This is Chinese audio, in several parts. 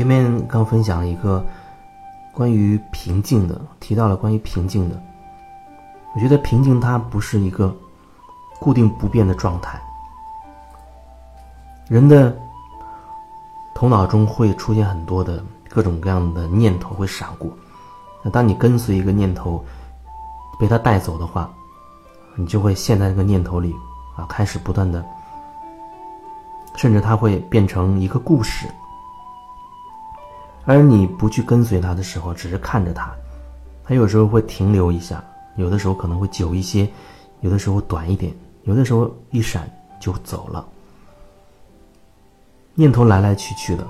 前面刚分享了一个关于平静的，提到了关于平静的。我觉得平静它不是一个固定不变的状态。人的头脑中会出现很多的各种各样的念头会闪过，那当你跟随一个念头被它带走的话，你就会陷在这个念头里啊，开始不断的，甚至它会变成一个故事。而你不去跟随它的时候，只是看着它，它有时候会停留一下，有的时候可能会久一些，有的时候短一点，有的时候一闪就走了。念头来来去去的，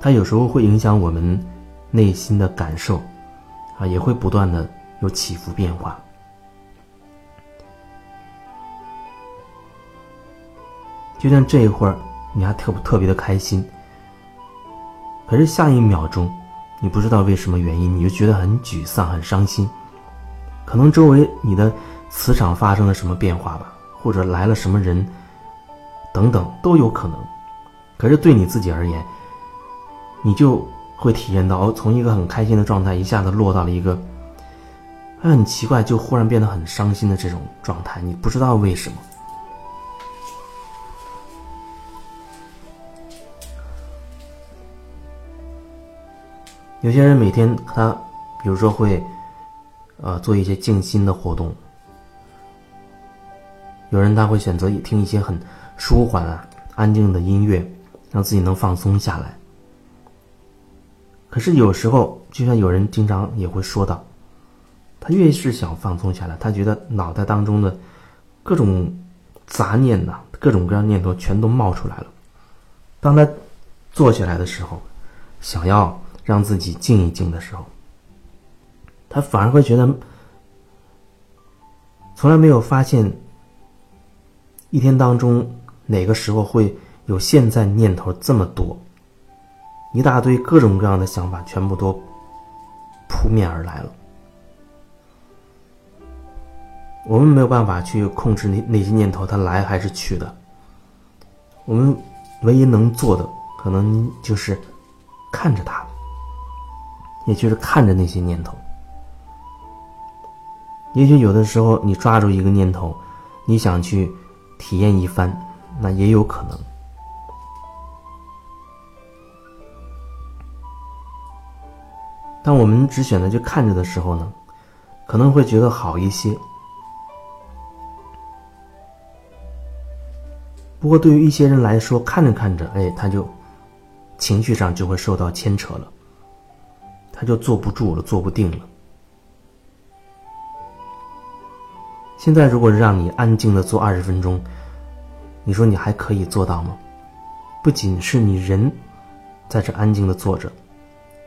它有时候会影响我们内心的感受，啊，也会不断的有起伏变化。就像这一会儿，你还特特别的开心，可是下一秒钟，你不知道为什么原因，你就觉得很沮丧、很伤心。可能周围你的磁场发生了什么变化吧，或者来了什么人。等等都有可能，可是对你自己而言，你就会体验到，从一个很开心的状态，一下子落到了一个很奇怪，就忽然变得很伤心的这种状态，你不知道为什么。有些人每天他，比如说会，呃，做一些静心的活动，有人他会选择听一些很。舒缓啊，安静的音乐，让自己能放松下来。可是有时候，就像有人经常也会说到，他越是想放松下来，他觉得脑袋当中的各种杂念呐，各种各样念头全都冒出来了。当他坐起来的时候，想要让自己静一静的时候，他反而会觉得从来没有发现一天当中。哪个时候会有现在念头这么多？一大堆各种各样的想法，全部都扑面而来了。我们没有办法去控制那那些念头，它来还是去的。我们唯一能做的，可能就是看着它，也就是看着那些念头。也许有的时候，你抓住一个念头，你想去体验一番。那也有可能，当我们只选择去看着的时候呢，可能会觉得好一些。不过，对于一些人来说，看着看着，哎，他就情绪上就会受到牵扯了，他就坐不住了，坐不定了。现在，如果让你安静的坐二十分钟。你说你还可以做到吗？不仅是你人在这安静的坐着，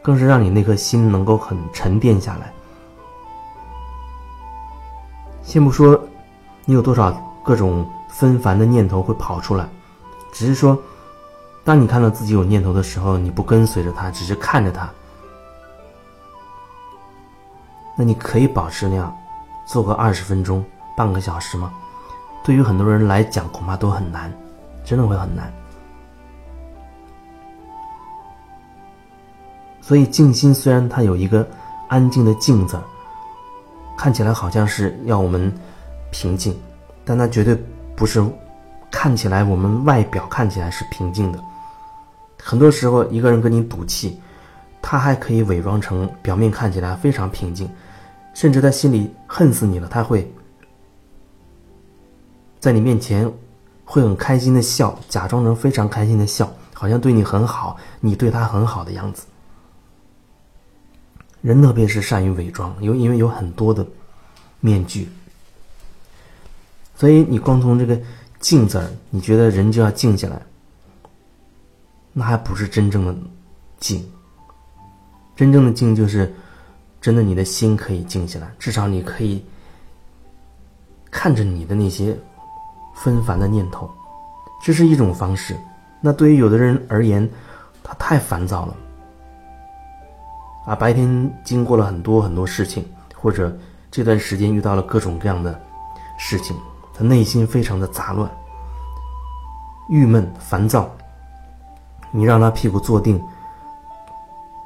更是让你那颗心能够很沉淀下来。先不说你有多少各种纷繁的念头会跑出来，只是说，当你看到自己有念头的时候，你不跟随着它，只是看着它，那你可以保持那样，做个二十分钟、半个小时吗？对于很多人来讲，恐怕都很难，真的会很难。所以静心虽然它有一个安静的“静”字，看起来好像是要我们平静，但它绝对不是看起来我们外表看起来是平静的。很多时候，一个人跟你赌气，他还可以伪装成表面看起来非常平静，甚至他心里恨死你了，他会。在你面前，会很开心的笑，假装成非常开心的笑，好像对你很好，你对他很好的样子。人特别是善于伪装，有因为有很多的面具，所以你光从这个“静”字儿，你觉得人就要静下来，那还不是真正的静。真正的静就是，真的你的心可以静下来，至少你可以看着你的那些。纷繁的念头，这是一种方式。那对于有的人而言，他太烦躁了。啊，白天经过了很多很多事情，或者这段时间遇到了各种各样的事情，他内心非常的杂乱、郁闷、烦躁。你让他屁股坐定，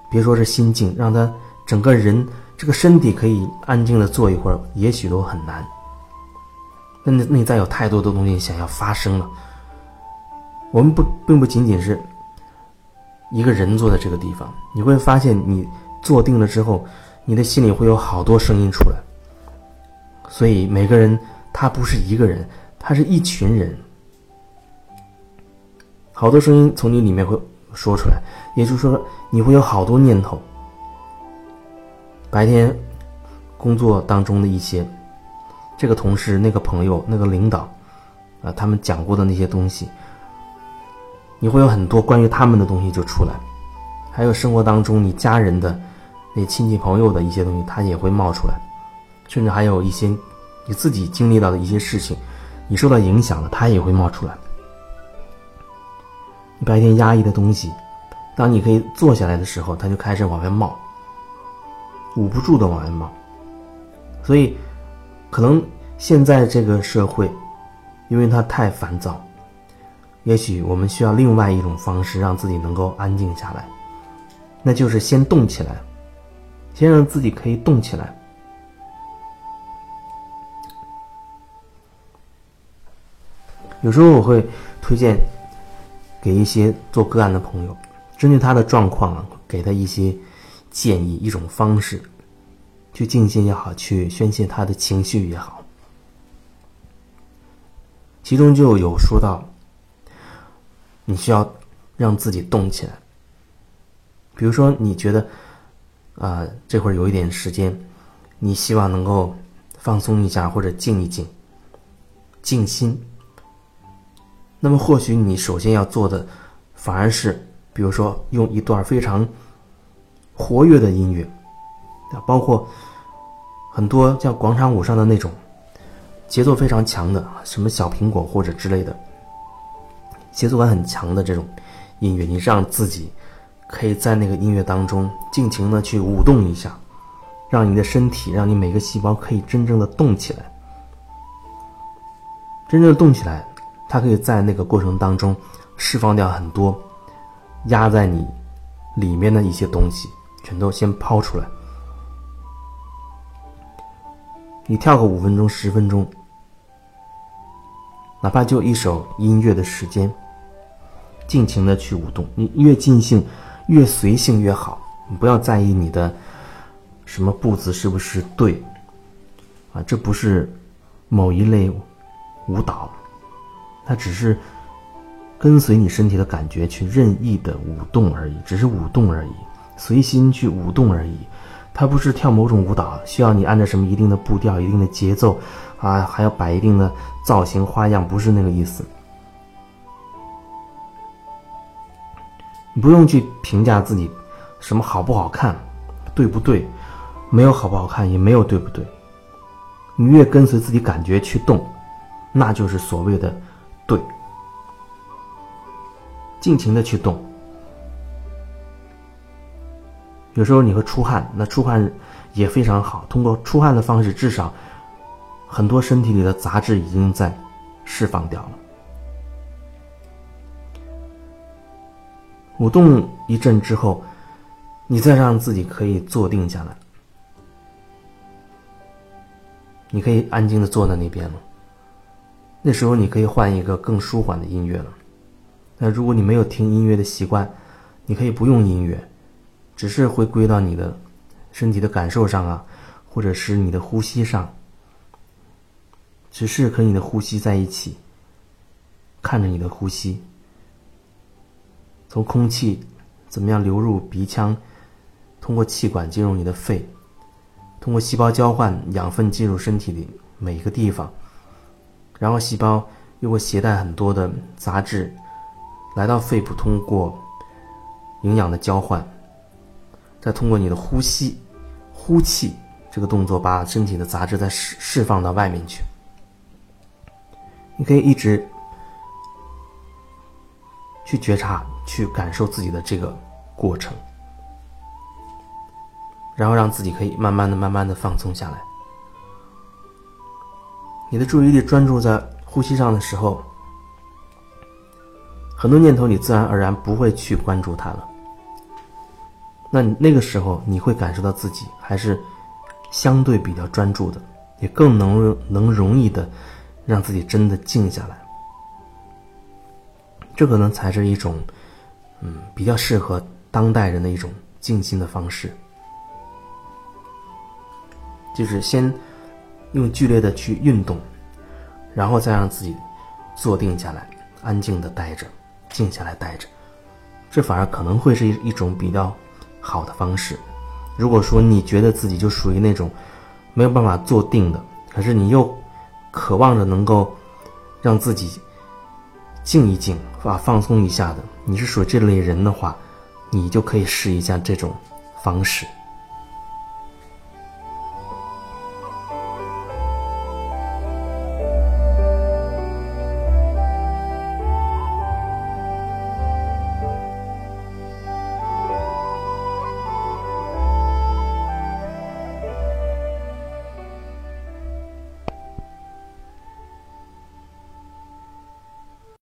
别说是心静，让他整个人这个身体可以安静的坐一会儿，也许都很难。那内在有太多的东西想要发生了。我们不并不仅仅是一个人坐在这个地方，你会发现你坐定了之后，你的心里会有好多声音出来。所以每个人他不是一个人，他是一群人。好多声音从你里面会说出来，也就是说，你会有好多念头。白天工作当中的一些，这个同事、那个朋友、那个领导，啊，他们讲过的那些东西，你会有很多关于他们的东西就出来，还有生活当中你家人的那亲戚朋友的一些东西，它也会冒出来，甚至还有一些你自己经历到的一些事情，你受到影响了，它也会冒出来。你白天压抑的东西，当你可以坐下来的时候，它就开始往外冒，捂不住的往外冒。所以，可能现在这个社会，因为它太烦躁，也许我们需要另外一种方式，让自己能够安静下来，那就是先动起来，先让自己可以动起来。有时候我会推荐。给一些做个案的朋友，针对他的状况啊，给他一些建议，一种方式，去静心也好，去宣泄他的情绪也好。其中就有说到，你需要让自己动起来。比如说，你觉得啊，这会儿有一点时间，你希望能够放松一下，或者静一静，静心。那么或许你首先要做的，反而是，比如说用一段非常活跃的音乐，啊，包括很多像广场舞上的那种节奏非常强的，什么小苹果或者之类的，节奏感很强的这种音乐，你让自己可以在那个音乐当中尽情的去舞动一下，让你的身体，让你每个细胞可以真正的动起来，真正的动起来。它可以在那个过程当中释放掉很多压在你里面的一些东西，全都先抛出来。你跳个五分钟、十分钟，哪怕就一首音乐的时间，尽情的去舞动。你越尽兴、越随性越好。你不要在意你的什么步子是不是对啊，这不是某一类舞蹈。它只是跟随你身体的感觉去任意的舞动而已，只是舞动而已，随心去舞动而已。它不是跳某种舞蹈，需要你按照什么一定的步调、一定的节奏，啊，还要摆一定的造型花样，不是那个意思。你不用去评价自己什么好不好看，对不对？没有好不好看，也没有对不对。你越跟随自己感觉去动，那就是所谓的。对，尽情的去动。有时候你会出汗，那出汗也非常好。通过出汗的方式，至少很多身体里的杂质已经在释放掉了。舞动一阵之后，你再让自己可以坐定下来，你可以安静的坐在那边了。那时候你可以换一个更舒缓的音乐了。那如果你没有听音乐的习惯，你可以不用音乐，只是回归到你的身体的感受上啊，或者是你的呼吸上，只是和你的呼吸在一起，看着你的呼吸，从空气怎么样流入鼻腔，通过气管进入你的肺，通过细胞交换养分进入身体里每一个地方。然后细胞又会携带很多的杂质，来到肺部，通过营养的交换，再通过你的呼吸、呼气这个动作，把身体的杂质再释释放到外面去。你可以一直去觉察、去感受自己的这个过程，然后让自己可以慢慢的、慢慢的放松下来。你的注意力专注在呼吸上的时候，很多念头你自然而然不会去关注它了。那那个时候你会感受到自己还是相对比较专注的，也更能能容易的让自己真的静下来。这可能才是一种，嗯，比较适合当代人的一种静心的方式，就是先用剧烈的去运动，然后再让自己坐定下来，安静的待着，静下来待着，这反而可能会是一一种比较好的方式。如果说你觉得自己就属于那种没有办法做定的，可是你又渴望着能够让自己。静一静，啊，放松一下的，你是属于这类人的话，你就可以试一下这种方式。